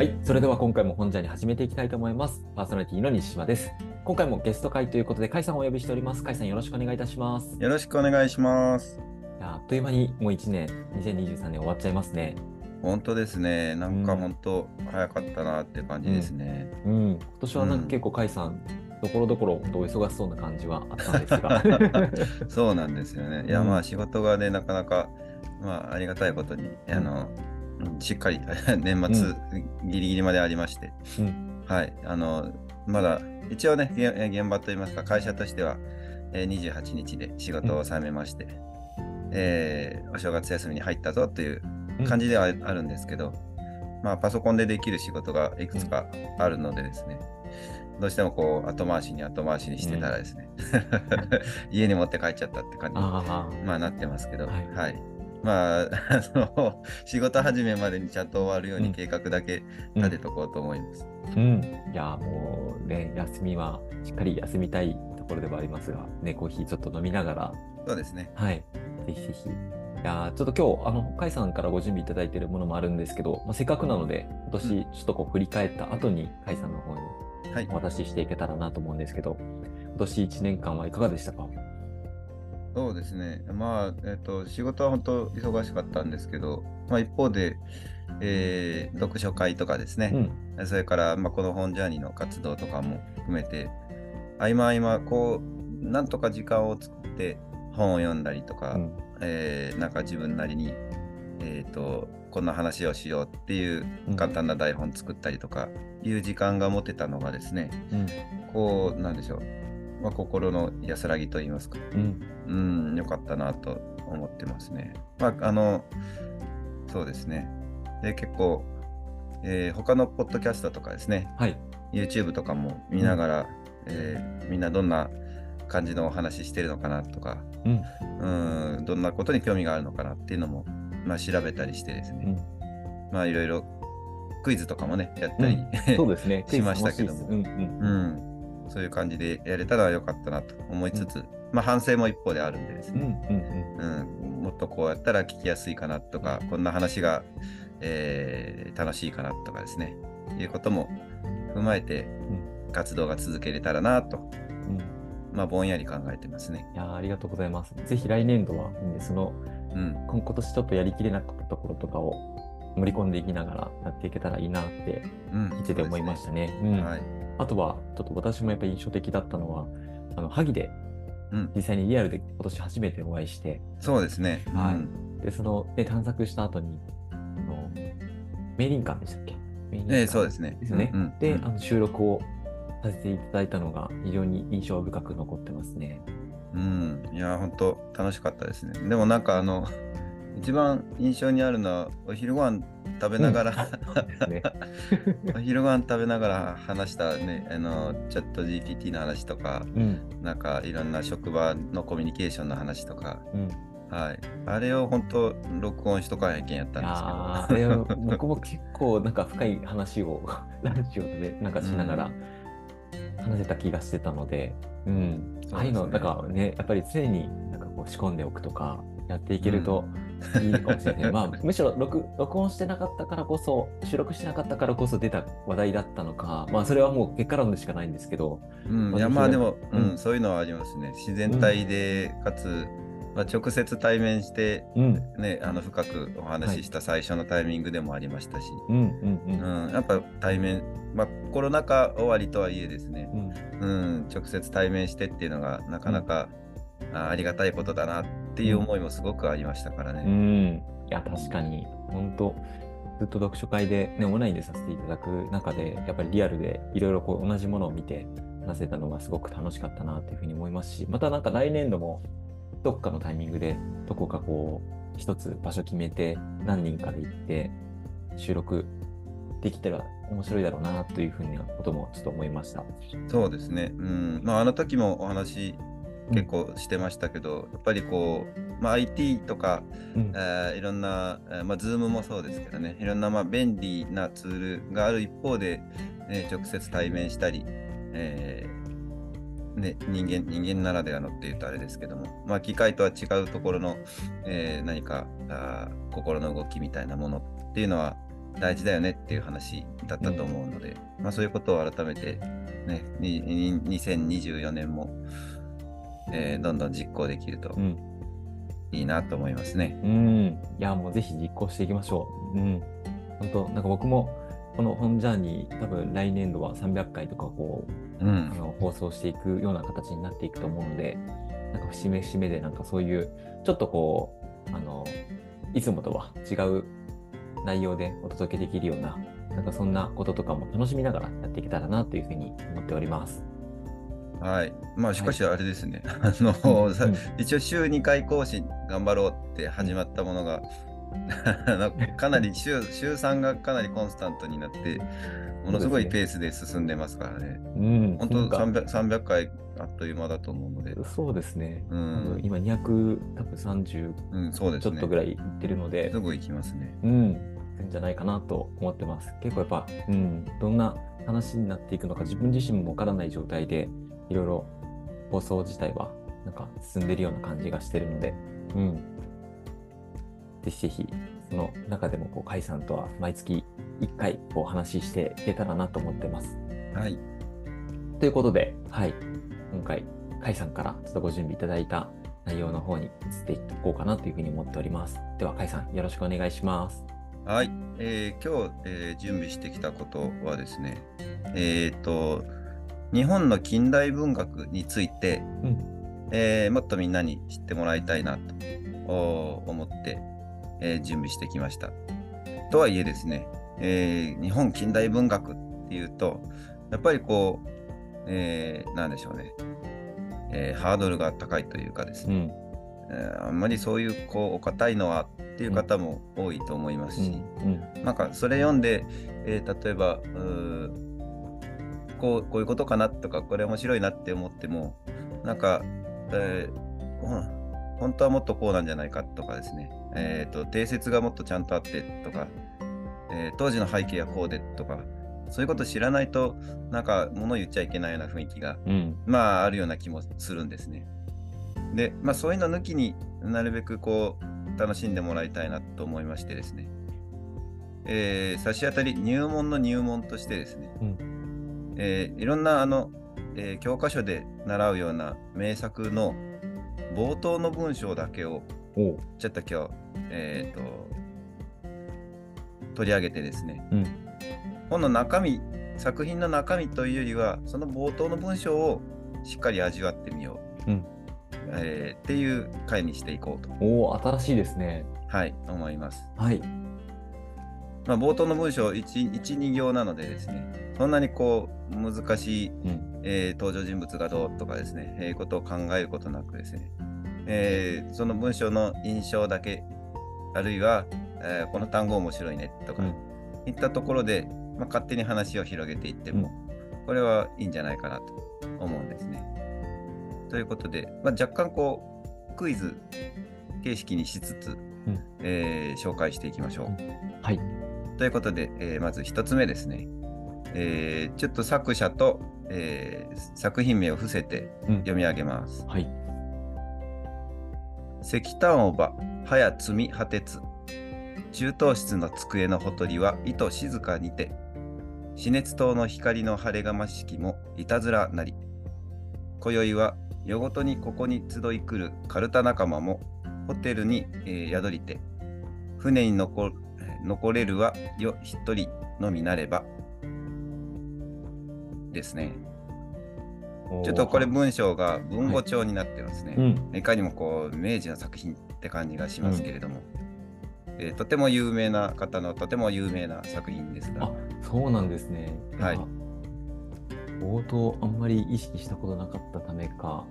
はい、それでは今回も本ジャーに始めていきたいと思います。パーソナリティの西島です。今回もゲスト会ということで、甲斐さんをお呼びしております。甲斐さんよろしくお願いいたします。よろしくお願いします。あっという間にもう1年、2023年終わっちゃいますね。本当ですね。なんかうん本当早かったなって感じですね。うん、今年はなんかうん結構甲斐さん、ところどころお忙しそうな感じはあったんですが。そうなんですよね。いや、うんまあ仕事がね、なかなか、まあありがたいことに、あの、うんしっかり 年末ギリギリまでありまして、うん。はい。あの、まだ一応ね、げ現場といいますか、会社としては、えー28日で仕事を収めまして、えーお正月休みに入ったぞという感じではあるんですけど、まあ、パソコンでできる仕事がいくつかあるのでですね、どうしてもこう後回しに後回しにしてたらですね、家に持って帰っちゃったって感じに、まあ、なってますけど、ははいい。まあ、あの仕事始めまでにちゃんと終わるよううんに計画だけ立てとこうと思います。うん、いやもうね、休みはしっかり休みたいところではありますが、ね、コーヒーちょっと飲みながら、そうですね。はい、ぜひぜひ。いやーちょっと今日、あの、甲斐さんからご準備いただいているものもあるんですけど、まあ、せっかくなので、今年ちょっとこう振り返った後に、甲斐さんの方にはいお。渡ししていけたらなと思うんですけど、今年1年間はいかがでしたか？そうですね。まあ、えっ、と、仕事は本当忙しかったんですけど、まあ一方で、えー読書会とかですね、うん。それから、まあ、この本ジャーニーの活動とかも含めて、合間合間、こう、なんとか時間を作って本を読んだりとか、うんえーなんか自分なりに、えーと、こんな話をしようっていううん簡単な台本作ったりとかいう時間が持てたのがですね、うん。こう、なんでしょう、まあ、心の安らぎといいますか、うん。うん、よかったなと思ってますね。まあ、あの、そうですね。で、結構、えー他のポッドキャストとかですね、はい。YouTube とかも見ながら、えーみんなどんな感じのお話ししてるのかなとか、うん。うん、どんなことに興味があるのかなっていうのも、まあ、調べたりしてですね、うん。まあ、いろいろクイズとかもね、やったり、そうですね。しましたけどもうんうん。うん、そういう感じでやれたらよかったなと思いつつ、まあ、反省も一方であるんでですうんね、うんうん、もっとこうやったら聞きやすいかなとか、こんな話が、えー楽しいかなとかですね、いうことも踏まえてうん活動が続けれたらなと、うん。うん。まあ、ぼんやり考えてますね。いやーありがとうございます。ぜひ来年度は、ね、その、うん、今今年ちょっとやりきれなかったところとかを盛り込んでいきながらやっていけたらいいなってうん、聞いてて思いましたね。そううんはい。あとは、ちょっと私もやっぱり印象的だったのは、あの、萩でうん、実際にリアルで今年初めてお会いして、そうですね。はいうんで、その、ね、探索した後に、あの、明林館でしたっけ？ええ館そうですね。ですよね。うんうんで、うんあの収録をさせていただいたのが非常に印象深く残ってますね。うん、いや、本当楽しかったですね。でもなんかあの、一番印象にあるのは、お昼ご飯食べながら、ですね。お昼ご飯食べながら話したね、あの、チャット GPT の話とか、うん。なんかいろんな職場のコミュニケーションの話とか、うん。はい。あれを本当録音しとかへんけんやったんですけど。あれは僕も結構なんか深い話を ラジオでなんかしながら話せた気がしてたので、うん。すねああいうの、なんかね、やっぱり常になんかこう仕込んでおくとか、やっていけるといいかもしれない。まあ、むしろ録録音してなかったからこそ、収録してなかったからこそ出た話題だったのか、まあ、それはもう結果論でしかないんですけど、うん、まあいやまあでも、ううんん、そういうのはありますね。自然体で、かつ、まあ、直接対面して、うん。ね、あの深くお話しした最初のタイミングでもありましたし、うんうんうん。うんやっぱ対面、まあ、コロナ禍終わりとはいえですね、うんうん、直接対面してっていうのがなかなか、あありがたいことだなっていう思いもすごくありましたからうね。ん、いや、確かに、本当ずっと読書会で、ね、オンラインでさせていただく中で、やっぱりリアルでいろいろこう同じものを見て話せたのがすごく楽しかったなというふうに思いますし、またなんか来年度もどっかのタイミングで、どこかこう、一つ場所決めて、何人かで行って、収録できたら面白いだろうなというふうなこともちょっと思いました。そうですね。うん。まあ、あの時もお話結構してましたけど、やっぱりこう、まあ、IT とか、うん。えーいろんな、えーまあ、Zoom もそうですけどね、いろんなまあ便利なツールがある一方で、ね、直接対面したり、えーね、人間人間ならではのって言うとあれですけども、まあ、機械とは違うところの、えー何かあー心の動きみたいなものっていうのは大事だよねっていう話だったと思うので、まあ、そういうことを改めて、ね、にに2024年も、えーどんどん実行できるとうん。いいなと思いますね。うん。いや、もうぜひ実行していきましょう。うん。本当なんか僕も、この本ジャーニー、多分来年度は300回とかこう、あうん。の放送していくような形になっていくと思うので、なんか節目節目でなんかそういう、ちょっとこう、あの、いつもとは違う内容でお届けできるような、なんかそんなこととかも楽しみながらやっていけたらなというふうに思っております。はい。まあ、しかしあれですね。あの、さうん一応週2回更新頑張ろうって始まったものが、あのかなり週週3がかなりコンスタントになって、ものすごいペースで進んでますからね。うん、本当なんか300 300回あっという間だと思うので、そうですね。うん今200、多分30うん、そうですね。ちょっとぐらいいってるので、すぐ行きますね。うん、んじゃないかなと思ってます。結構やっぱ、うん、どんな話になっていくのか自分自身もわからない状態で、いろいろ放送自体はなんか進んでるような感じがしてるので、うん。ぜひぜひ、その中でもこう、甲斐さんとは毎月1回お話ししていけたらなと思ってます。はい。ということで、はい、今回、甲斐さんからちょっとご準備いただいた内容の方に移っていこうかなというふうに思っております。では、甲斐さん、よろしくお願いします。はい。えー今日、えー準備してきたことはですね、えっ、と、日本の近代文学について、うんえーもっとみんなに知ってもらいたいなとお思って、えー準備してきました。とはいえですね、えー日本近代文学っていうと、やっぱりこう、えーなんでしょうね、えーハードルが高いというかですね、うん。えーあんまりそういうこうお堅いのはっていう方も多いと思いますし、うん。なんかそれ読んで、えー例えばうーこうこういうことかなとかこれ面白いなって思ってもなんか、えー本当はもっとこうなんじゃないかとかですね、えーと定説がもっとちゃんとあってとか、えー当時の背景はこうでとかそういうこと知らないとなんか物言っちゃいけないような雰囲気がうん。まああるような気もするんですね。で、まあそういうの抜きになるべくこう楽しんでもらいたいなと思いましてですね。えー差し当たり入門の入門としてですね、うんえーいろんなあの、えー教科書で習うような名作の冒頭の文章だけを。ちょっと今日、えーと取り上げてですね、うん。本の中身、作品の中身というよりは、その冒頭の文章をしっかり味わってみよう、うんえーっていう回にしていこうと、おお、新しいですね。はい、思います。はい。まあ、冒頭の文章1、1、2行なのでですね、そんなにこう難しい、うん。えー登場人物がどうとかですね、えーことを考えることなくですね、えーその文章の印象だけ、あるいは、えーこの単語面白いねとか、うんいったところで、まあ、勝手に話を広げていっても、これはいいんじゃないかなと思うんですね。ということで、まあ、若干こうクイズ形式にしつつ、うんえー紹介していきましょう。はい。ということで、えーまず一つ目ですね。えーちょっと作者と、えー作品名を伏せてうん。読み上げます。はい。石炭おば、はや積み果てつ。中等室の机のほとりは糸静かにて。死熱灯の光の晴れがましきもいたずらなり。今宵は夜ごとにここに集い来るカルタ仲間もホテルに、えー宿りて。船に残れるはよ一人のみなれば。ですね。ちょっとこれ文章が文語帳になってますね。うん。いかにもこう明治の作品って感じがしますけれども、えーとても有名な方のとても有名な作品ですがあ、そうなんですね。はいや。冒頭あんまり意識したことなかったためか、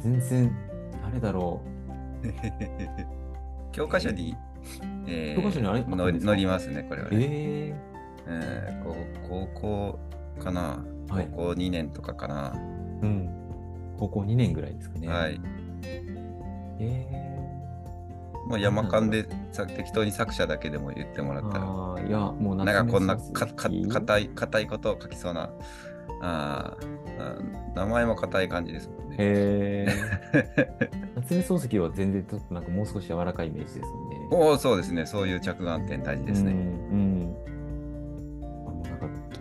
全然、誰だろ 教科書に、えー？教科書に載りますね、これはう。ね。ええーこう高校かな、えはい。高校2年とかかな。うん。高校2年ぐらいですかね。はい。えもう山間でさ適当に作者だけでも言ってもらー、ったら、ああ、いや、もうなんかこんなかか硬い硬いことを書きそうなあーあー、名前も硬い感じですもんね。へえ。夏目漱石は全然ちょっとなんかもう少し柔らかいイメージですよね。おお、そうですね。そういう着眼点大事ですね。うん。うん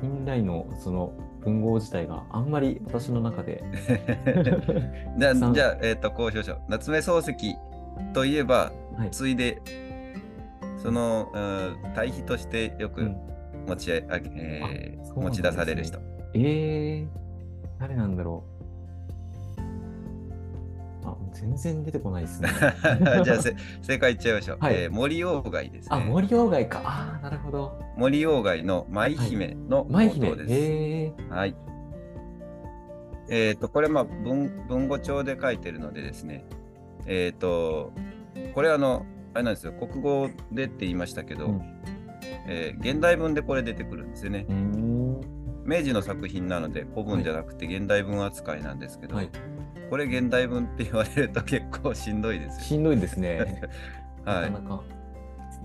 ンラインのその文豪自体があんまり私の中で じゃあ、じゃあえっ、と、こうしましょう。夏目漱石といえば、はいついで、その、うん対比としてよくうん持ち,、あえーあそうなん持ち出される人。えー、誰なんだろう。あ、全然出てこないですね。じゃあせ、正解いっちゃいましょう。はいえー森鴎外ですあ、ね。森鴎外か。あーなるほど。森鴎外の舞姫の冒頭。です。えはい。えっ、と、これ、まあ文、文語帳で書いてるのでですね、えっ、と、これ、あの、あれなんですよ、国語でって言いましたけど、うんえー現代文でこれ出てくるんですよね。明治の作品なので、古文じゃなくて現代文扱いなんですけど、はい。これ現代文って言われると結構しんどいですよ。しんどいですね。はないか。なか。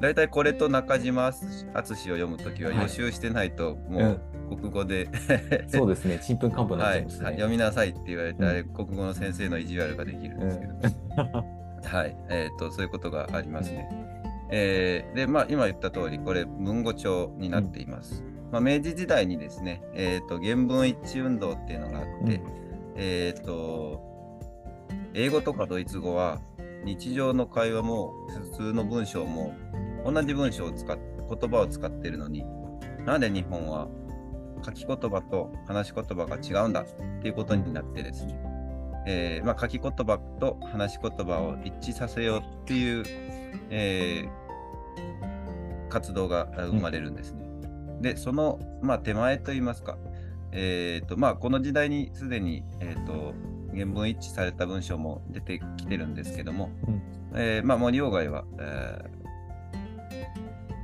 大体これと中島敦を読むときははい予習してないと、もう国語で、そうですね。ちんぷんかんぷんになっはい、ちゃいますね。読みなさいって言われて、うんあれ国語の先生の意地悪ができるんですけど、はい、えー、とそういうことがありますね。えーで、まあ、今言った通り、これ、文語帳になっています。まあ、明治時代にですね、えー、と原文一致運動っていうのがあって、うんえっ、と、英語とかドイツ語は、日常の会話も普通の文章も同じ文章を使っ言葉を使っているのになんで日本は書き言葉と話し言葉が違うんだっていうことになってですね、えーまあ、書き言葉と話し言葉を一致させようっていう、えー活動があ生まれるんですね。で、その、まあ、手前といいますか、えーとまあ、この時代にすでに、えー、と原文一致された文章も出てきてるんですけども、うん。えーまあ、森鴎外は、えー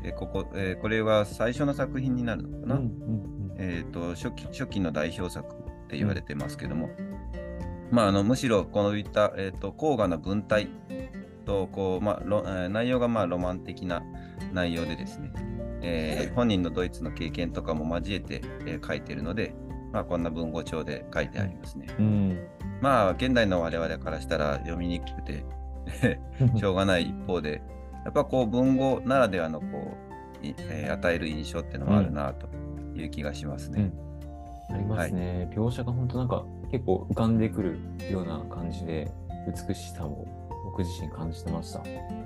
えーここえーこれは最初の作品になるのかな、うんうんえー、と初期初期の代表作って言われてますけども、まあ、あのむしろこういった、えー、と高雅な文体とこう、まあロえー内容がまあロマン的な内容でですね、えー本人のドイツの経験とかも交えて、えー書いているので、まあ、こんな文語帳で書いてありますね。うんまあ現代の我々からしたら読みにくくてうん しょうがない一方で、やっぱこう文語ならではのこう、いえー与える印象っていうのはあるなという気がしますね。ありますね、描写が本当なんか結構浮かんでくるような感じで美しさを僕自身感じてました。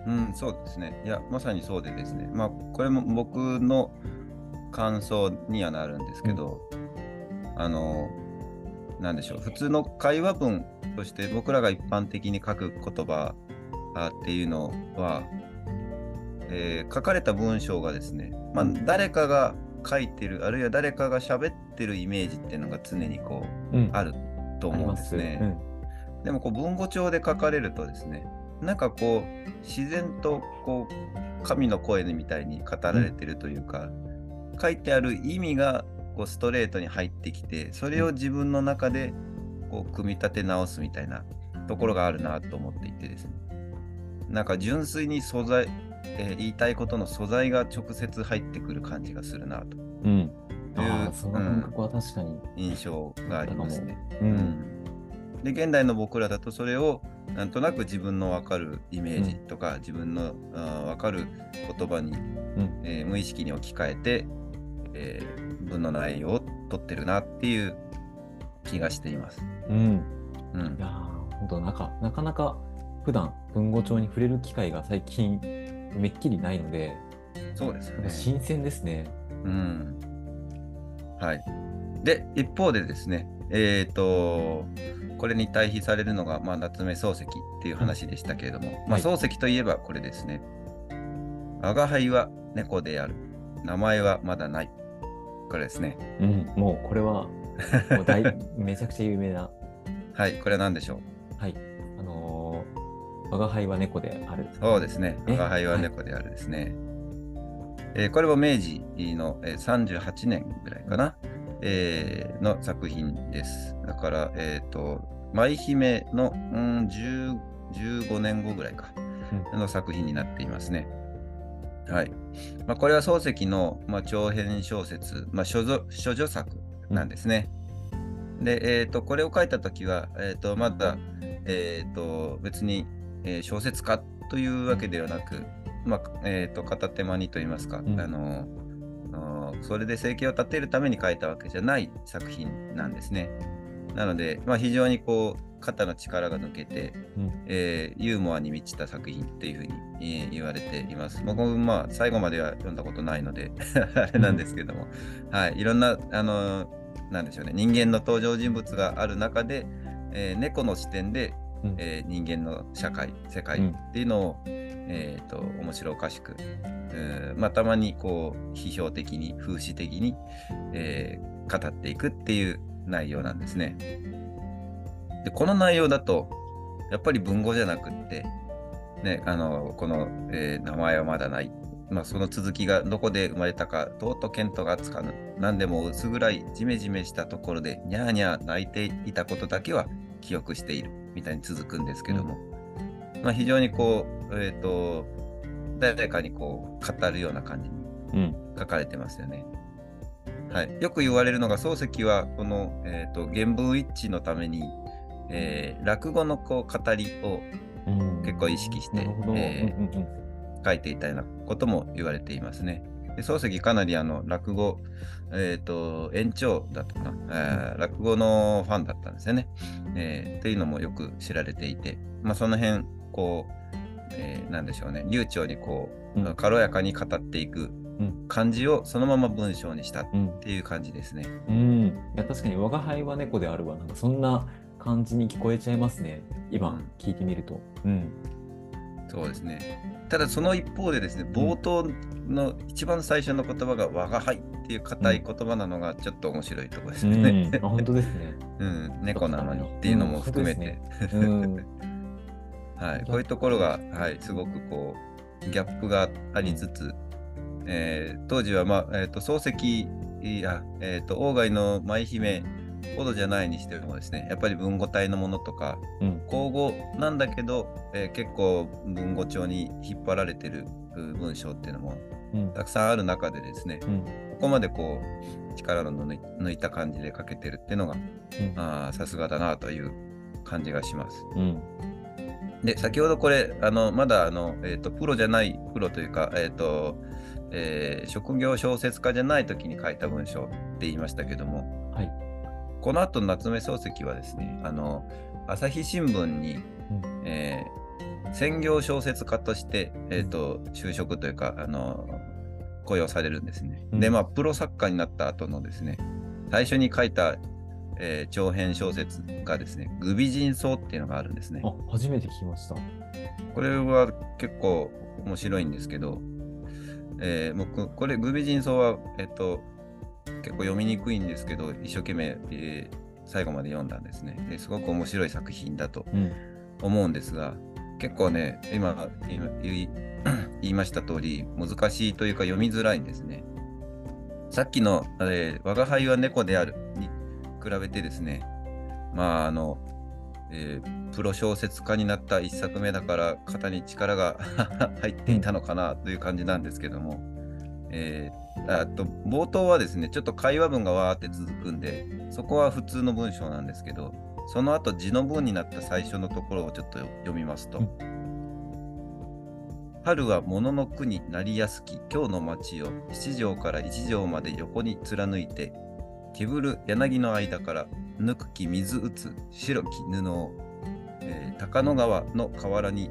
うん、そうですね。いや、まさにそうでですね。まあ、これも僕の感想にはなるんですけど、あの、なんでしょう、普通の会話文として僕らが一般的に書く言葉あっていうのは、えー書かれた文章がですね、まあ、誰かが書いてる、あるいは誰かが喋ってるイメージっていうのが常にこう、うん。あると思うんですね。うん。でもこう文語帳で書かれるとですね、なんかこう自然とこう神の声みたいに語られてるというか、書いてある意味がこうストレートに入ってきて、それを自分の中でこう組み立て直すみたいなところがあるなと思っていてですね。なんか純粋に素材、えー言いたいことの素材が直接入ってくる感じがするなとうん。あいうあ、その感覚は確かに。印象がありますね。う。うんんで現代の僕らだとそれをなんとなく自分の分かるイメージとか、自分の分かる言葉に、うんえー無意識に置き換えて、えー文の内容を取ってるなっていう気がしています。うん。うんいやー本当なんか、なかなか普段文語帳に触れる機会が最近めっきりないので、そうですよね。新鮮ですね。うん。はい。で、一方でですね、えっ、と、これに対比されるのが、まあ、夏目漱石っていう話でしたけれども、まあ、はい漱石といえばこれですね。我が輩は猫である。名前はまだない。これですね。うん。もうこれは、もう大 めちゃくちゃ有名な。はい、これは何でしょはい。あのー、我が輩は猫である。うそうですね。え？我が輩は猫であるですね。えーこれも明治の、えー38年ぐらいかな、えーの作品です。だから、えっ、と、舞姫の、うん、10 15年後ぐらいか、の作品になっていますね。はい。まあ、これは漱石の、まあ、長編小説、まあ、処女処女作なんですね。で、えっ、と、これを書いたときは、えっ、と、まだ、えっ、と、別に、えー小説家というわけではなく、まあ、えっ、と、片手間にと言いますか、うんあのそれで生計を立てるために書いたわけじゃない作品なんですね。なので、まあ、非常にこう肩の力が抜けて、うん、えー、ユーモアに満ちた作品っていうふうに、えー、言われています。僕もまあ最後までは読んだことないので あれなんですけども、うん、はい、いろんな、あのなんでしょうね、人間の登場人物がある中で、えー、猫の視点で、うん、えー、人間の社会、世界っていうのを、うん、えーと、面白おかしく、えーまあ、たまにこう批評的に、風刺的に、えー、語っていくっていう内容なんですね。で、この内容だと、やっぱり文語じゃなくって、ね、あのこの、えー、名前はまだない。まあ、その続きがどこで生まれたか、とうと見当がつかぬ。何でも薄暗いジメジメしたところで、にゃーにゃー泣いていたことだけは記憶している。みたいに続くんですけども、うん、まあ、非常にこう、えっ、ー、と、誰かにこう、語るような感じに書かれてますよね。うん、はい、よく言われるのが漱石はこの、えーと原文一致のためにえー、落語のこう語りを結構意識して、えー、書いていたようなことも言われていますね。で漱石かなりあの落語、えーと、延長だったかな、えー、落語のファンだったんですよね。えー、っていうのもよく知られていて、まあ、その辺こう、えー、なんでしょうね。流暢にこう、うん、軽やかに語っていく感じをそのまま文章にしたっていう感じですね。うん、うん、いや確かに「我が輩は猫であるわ」なんかそんな感じに聞こえちゃいますね。今、聞いてみると。うん。そうですね。ただその一方でですね、冒頭の一番最初の言葉が我が輩っていう硬い言葉なのがちょっと面白いところですね。うん、本当ですね。うん、猫なのにっていうのも含めて。はい、こういうところが、はい、すごくこう、ギャップがありつつ、えー、当時は、まあ、えっ、ー、と、漱石、や、えっ、ー、と、鴎外の舞姫ほどじゃないにしてもですねやっぱり文語体のものとか、うん、口語なんだけど、えー、結構文語帳に引っ張られてる文章っていうのも、たくさんある中でですね、うん、ここまでこう力の抜いた感じで書けてるっていうのがさすがだなという感じがします。で先ほどこれあのまだあの、えーと、プロじゃないプロというか、えーとえー、職業小説家じゃない時に書いた文章って言いましたけども、はい、この後夏目漱石はですね、あの朝日新聞に、うん、えー、専業小説家として、えーと、就職というかあの雇用されるんですね。うん、で、まあ、プロ作家になった後のですね、最初に書いた、えー、長編小説がですね、グビジンソウっていうのがあるんですね。あ、初めて聞きました。これは結構面白いんですけど、えー、僕、これ、グビジンソウは、えっ、ー、と、結構読みにくいんですけど、一生懸命、えー、最後まで読んだんですねですごく面白い作品だと思うんですが、うん、結構ね、今 言いました通り、難しいというか読みづらいんですね。さっきの、えー、我が輩は猫であるに比べてですね、まあ、あの、えー、プロ小説家になった一作目だから肩に力が 入っていたのかなという感じなんですけども、えーあと冒頭はですね、ちょっと会話文がわーって続くんで、そこは普通の文章なんですけど、その後字の文になった最初のところをちょっと読みますと、うん、春は物の句になりやすき今日の町を七条から一条まで横に貫いて、手ぶる柳の間からぬくき水打つ白き布を、えー、高野川の河原に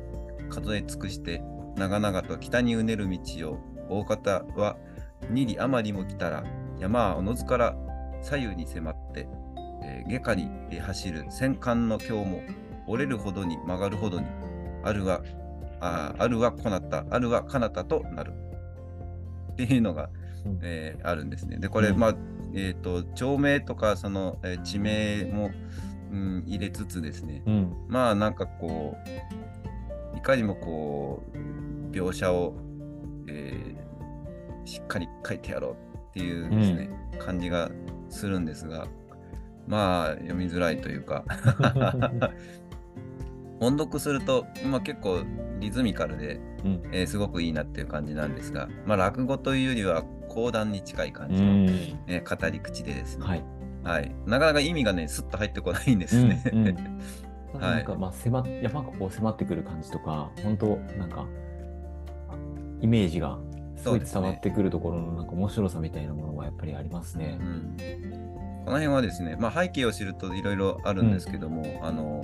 数え尽くして長々と北にうねる道を大方は二里余りも来たら山はおのずから左右に迫って、えー、下下に走る戦艦の今日も折れるほどに曲がるほどにあるはああるはこなったあるはかなたとなる。っていうのが、うん、えー、あるんですね。でこれ、うん、まあえーと、町名とかその、えー、地名も、うん、入れつつですね、うん、まあなんかこういかにもこう描写を、えー、しっかり書いてやろうっていうですね、うん、感じがするんですが、まあ読みづらいというか。音読すると、まあ、結構リズミカルで、うん、えー、すごくいいなっていう感じなんですが、まあ、落語というよりは講談に近い感じの、うん、えー、語り口でですね、はい、はい、なかなか意味がねすっと入ってこないんですね。うんうん。なんかまあ迫やっぱこう迫ってくる感じとか本当なんかイメージがすごい伝わってくるところのなんか面白さみたいなものがやっぱりありますね。うん、この辺はですね、まあ、背景を知るといろいろあるんですけども、うん、あの、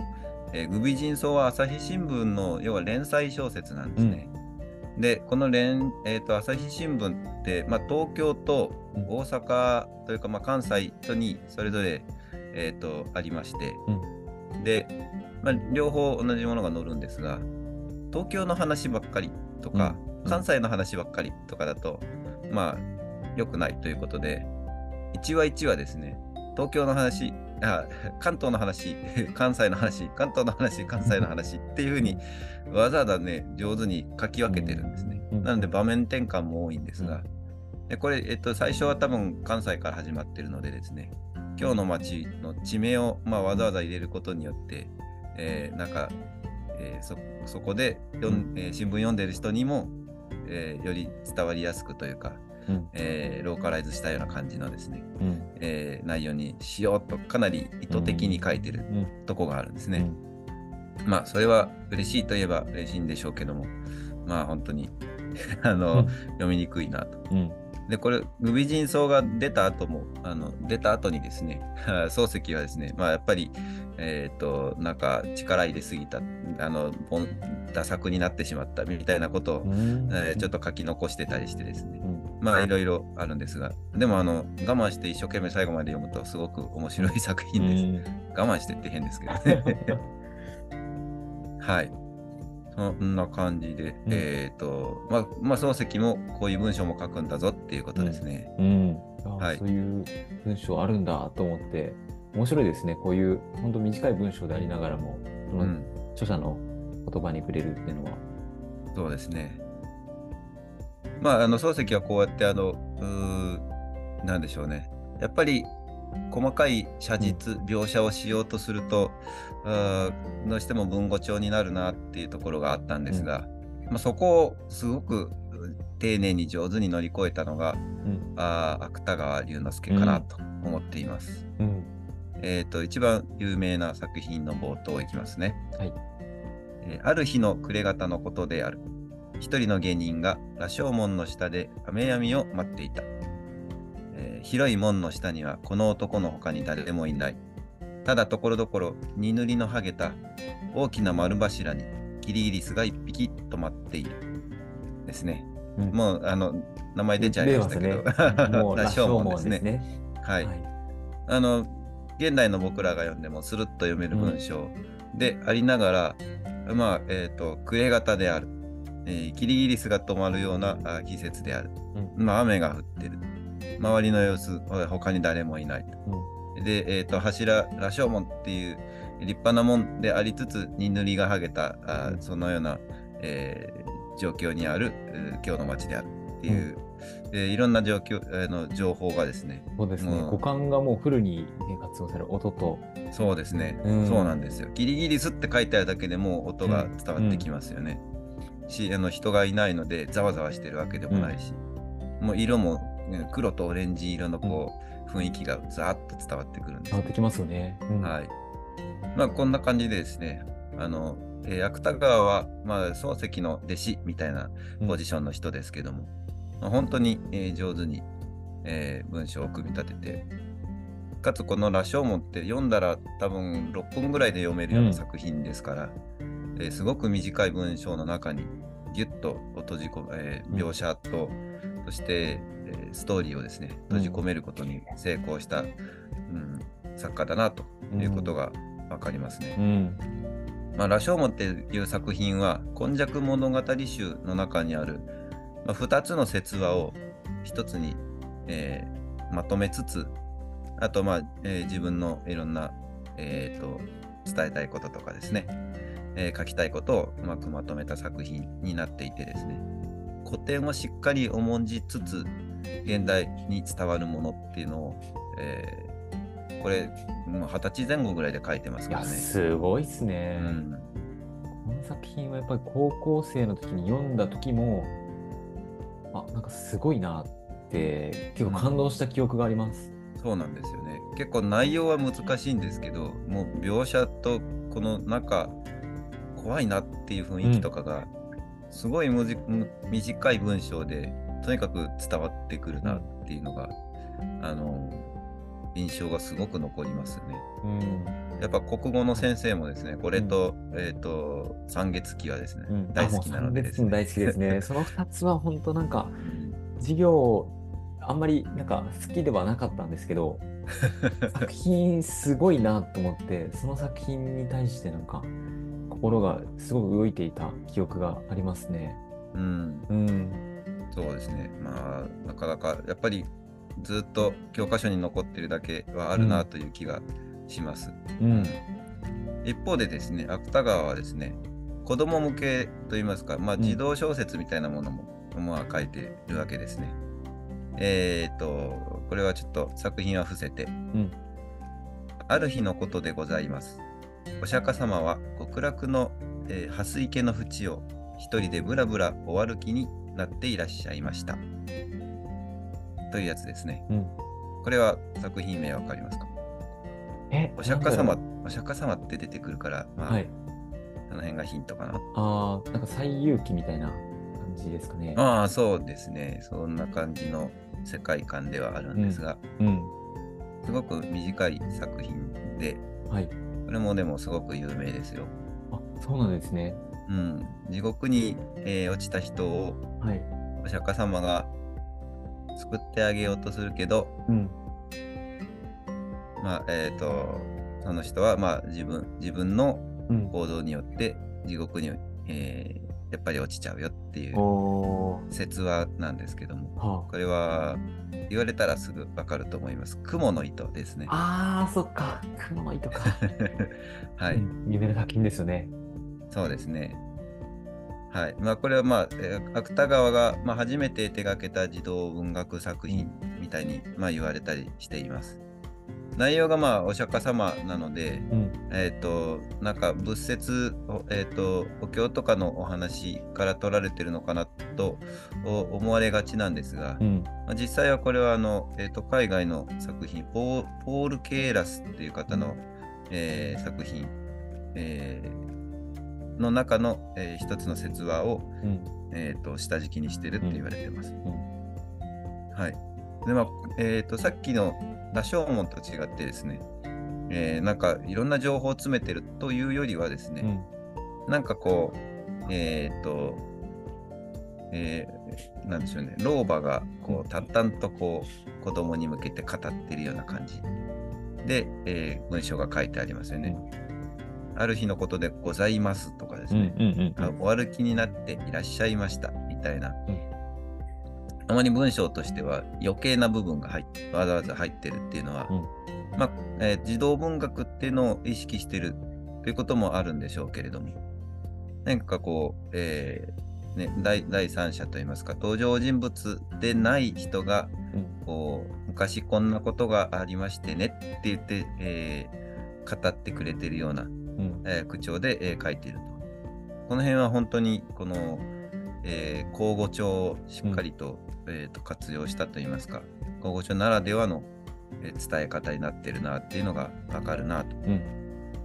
えー、グビジンソウは朝日新聞の要は連載小説なんですね。うん、で、この連、えーと、朝日新聞って、まあ、東京と大阪というか、まあ、関西とにそれぞれ、えーと、ありまして、で、まあ、両方同じものが載るんですが、東京の話ばっかりとか、関西の話ばっかりとかだと、まあ、良くないということで、1話1話ですね、東京の話、あ関東の話、関西の話、関東の話、関西の話っていうふうにわざわざね、上手に書き分けてるんですね。なので場面転換も多いんですが、でこれ、えっと、最初は多分関西から始まってるのでですね、今日の街の地名を、まあ、わざわざ入れることによって、えー、なんか、えー、そそこで読ん、えー、新聞読んでる人にも、えー、より伝わりやすくというか、うん、えー、ローカライズしたような感じのですね、うん、えー、内容にしようとかなり意図的に書いてるとこがあるんですね。うん、まあそれは嬉しいといえば嬉しいんでしょうけどもまあ本当に あの、読みにくいなと。で、これ、グビジンソウが出た後も、あの出た後にですね、漱石はですね、まあやっぱり、えっ、ー、と、なんか力入れすぎた、あの、ダ作になってしまったみたいなことを、えー、ちょっと書き残してたりしてですね、まあいろいろあるんですが、でもあの、我慢して一生懸命最後まで読むとすごく面白い作品です。我慢してって変ですけどね。はい。そんな感じで、うん、えっ、ー、と、まあ、まあ、漱石もこういう文章も書くんだぞっていうことですね。うん。うん、はい、そういう文章あるんだと思って、面白いですね。こういう本当短い文章でありながらも、その著者の言葉に触れるっていうのは。うん、そうですね。まあ、あの漱石はこうやってあのうなんでしょうね。やっぱり細かい写実、描写をしようとするとどうしても文語帳になるなっていうところがあったんですが、うん、まあ、そこをすごく丁寧に上手に乗り越えたのが、うん、あ芥川龍之介かなと思っています。うん、えーと、一番有名な作品の冒頭いきますね。はい。えー、ある日の暮れ方のことである。一人の芸人が羅生門の下で雨やみを待っていた。えー、広い門の下にはこの男の他に誰もいない。ただところどころ荷塗りの剥げた大きな丸柱にキリギリスが一匹止まっている。ですね。うん、もうあの名前出ちゃいましたけど、羅生門ですね。すねはい、はい、あの現代の僕らが読んでもスルッと読める文章でありながら、うん、まあえっ、ー、と暮れ型である。えー、キリギリスが止まるような季節である。うん、まあ、雨が降ってる。周りの様子、他に誰もいない。うん、で、えーと、柱、羅生門っていう立派な門でありつつ、に塗りが剥げた、あそのような、えー、状況にある今日の街であるっていう、うん、でいろんな状況、えー、の情報がですね。そうですね。五感がもうフルに活用される音と。そうですね、うん、そうなんですよ。キリギリスって書いてあるだけでも音が伝わってきますよね。しあの人がいないのでざわざわしてるわけでもないし、うん、もう色も、ね、黒とオレンジ色のこう、うん、雰囲気がざーっと伝わってくるんです、伝わってきますよね、うん、はい。まあこんな感じでですねあの、えー、芥川は、まあ、漱石の弟子みたいなポジションの人ですけども、まあ、本当に、えー、上手に、えー、文章を組み立ててかつこの「羅生門」って読んだら多分6分ぐらいで読めるような作品ですから、えー、すごく短い文章の中にギュッと閉じ込め、えー、描写と、そして、えー、ストーリーをですね閉じ込めることに成功した、うん、作家だなということが分かりますね。うん。まあ、羅生門っていう作品は「今昔物語集」の中にある、まあ、2つの説話を1つに、えー、まとめつつあと、まあえー、自分のいろんな、えーと伝えたいこととかですね、えー、書きたいことをうまくまとめた作品になっていてですね古典をしっかり重んじつつ現代に伝わるものっていうのを、えー、これ二十歳前後ぐらいで書いてますからね。すごいっすね、うん。この作品はやっぱり高校生の時に読んだ時もあなんかすごいなって結構感動した記憶があります。うん、そうなんですよね。結構内容は難しいんですけどもう描写とこの中怖いなっていう雰囲気とかが、すごい短い文章でとにかく伝わってくるなっていうのが、あの印象がすごく残りますよね。うん。やっぱ国語の先生もですね、これと、えっ、と、三月期はですね、うん、大好きなのでですね。大好きですね。その2つは本当なんか、うん授業、あんまりなんか好きではなかったんですけど、作品すごいなと思って、その作品に対してなんか、心がすごく動いていた記憶がありますね。うん、うん。そうですね。まあ、なかなか、やっぱりずっと教科書に残ってるだけはあるなという気がします。うん。一方でですね、芥川はですね、子供向けといいますか、まあ、うん児童小説みたいなものも、まあ、書いてるわけですね。えっ、と、これはちょっと作品は伏せて、うん。ある日のことでございます。お釈迦様は極楽の、えー蓮池の淵を一人でぶらぶらお歩きになっていらっしゃいました。というやつですね。うん。これは作品名わかりますか？え、お釈迦様お釈迦様って出てくるから、まあ、うはい。その辺がヒントかな。ああ、なんか最遊記みたいな感じですかね。ああ、そうですね。そんな感じの世界観ではあるんですが、うん。すごく短い作品で、はい。これもでもすごく有名ですよ。あ、そうなんですね。うん。地獄に、えー落ちた人をはい。お釈迦様が救ってあげようとするけど、うん。まあ、えっ、と、その人は、まあ、自分、自分のうん。行動によって地獄に、えーやっぱり落ちちゃうよっていう。説話なんですけども、はこれは言われたらすぐわかると思います。雲の糸ですね。あ。あー、そっか。雲の糸か。はい、うん有名な作品ですよね。そうですね。はい。まあ、これはまあ、えー芥川が、まあ、初めて手掛けた児童文学作品みたいに、まあ、言われたりしています。内容がまあ、お釈迦様なので、うん。えっ、と、なんか仏説、おえっ、と、お経とかのお話から取られてるのかなとお思われがちなんですが、うん。まあ、実際はこれはあの、えー、と海外の作品ポー、ル・ケーラスっていう方の、えー作品、えーの中の、えー一つの説話を、うん。えー、と下敷きにしてるって言われてます。うん。はい。で、まあ、えっ、と、さっきの羅生門と違ってですね、えーなんかいろんな情報を詰めてるというよりはですね、うん。なんかこう、えっ、と、えーなんでしょうね、老婆がこう淡々とこう子供に向けて語ってるような感じで、えー文章が書いてありますよね。ある日のことでございますとかですうん。ね、うん。うん。あお歩きになっていらっしゃいましたみたいな、うんあまり文章としては余計な部分が入っわざわざ入ってるっていうのは、うんまあ、えー児童文学っていうのを意識してるということもあるんでしょうけれども、何かこう、えーね、第第三者といいますか、登場人物でない人が、うん。こう昔こんなことがありましてねって言って、えー語ってくれてるような、うん。えー口調で、えー書いていると。この辺は本当にこの、えー口語帳をしっかりと,、えーと活用したといいますか、口語帳ならではの、えー伝え方になってるなっていうのがわかるなとうん。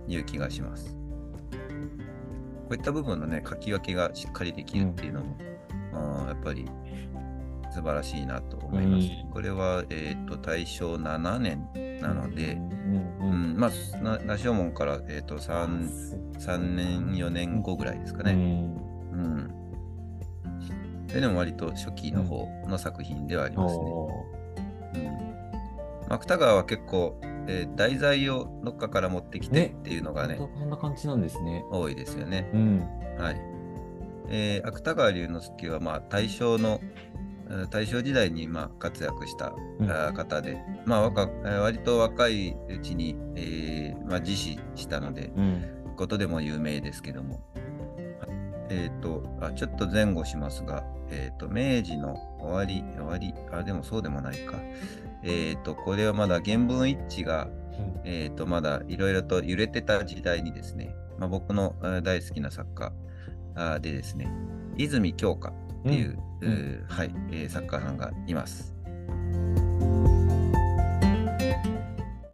いう気がします。こういった部分のね、書き分けがしっかりできるっていうのも、あーやっぱり素晴らしいなと思います。うんこれは、えー、と大正7年なので、うん。ううん。んまあ、な羅生門から、えー、と 3, 3年、4年後ぐらいですかね。うん。うん。ででも割と初期の方の作品ではありますね。おうん、芥川は結構、えー題材をどっかから持ってきてねっていうのがね、ーこんな感じなんですね。多いですよね。うん。はい。えー芥川龍之介は、まあ、大正の、えー大正時代に、まあ、活躍した、方で、まあ若えー割と若いうちに、えーまあ、自死したので、うん。ことでも有名ですけども、えっ、とあ、ちょっと前後しますが、えっ、と、明治の終わり、終わり、あ、でもそうでもないか。えっ、と、これはまだ原文一致が、うんえっ、と、まだいろいろと揺れてた時代にですね、まあ、僕のえー大好きな作家でですね、泉鏡花っていう、うんえーはい、えー作家さんがいます。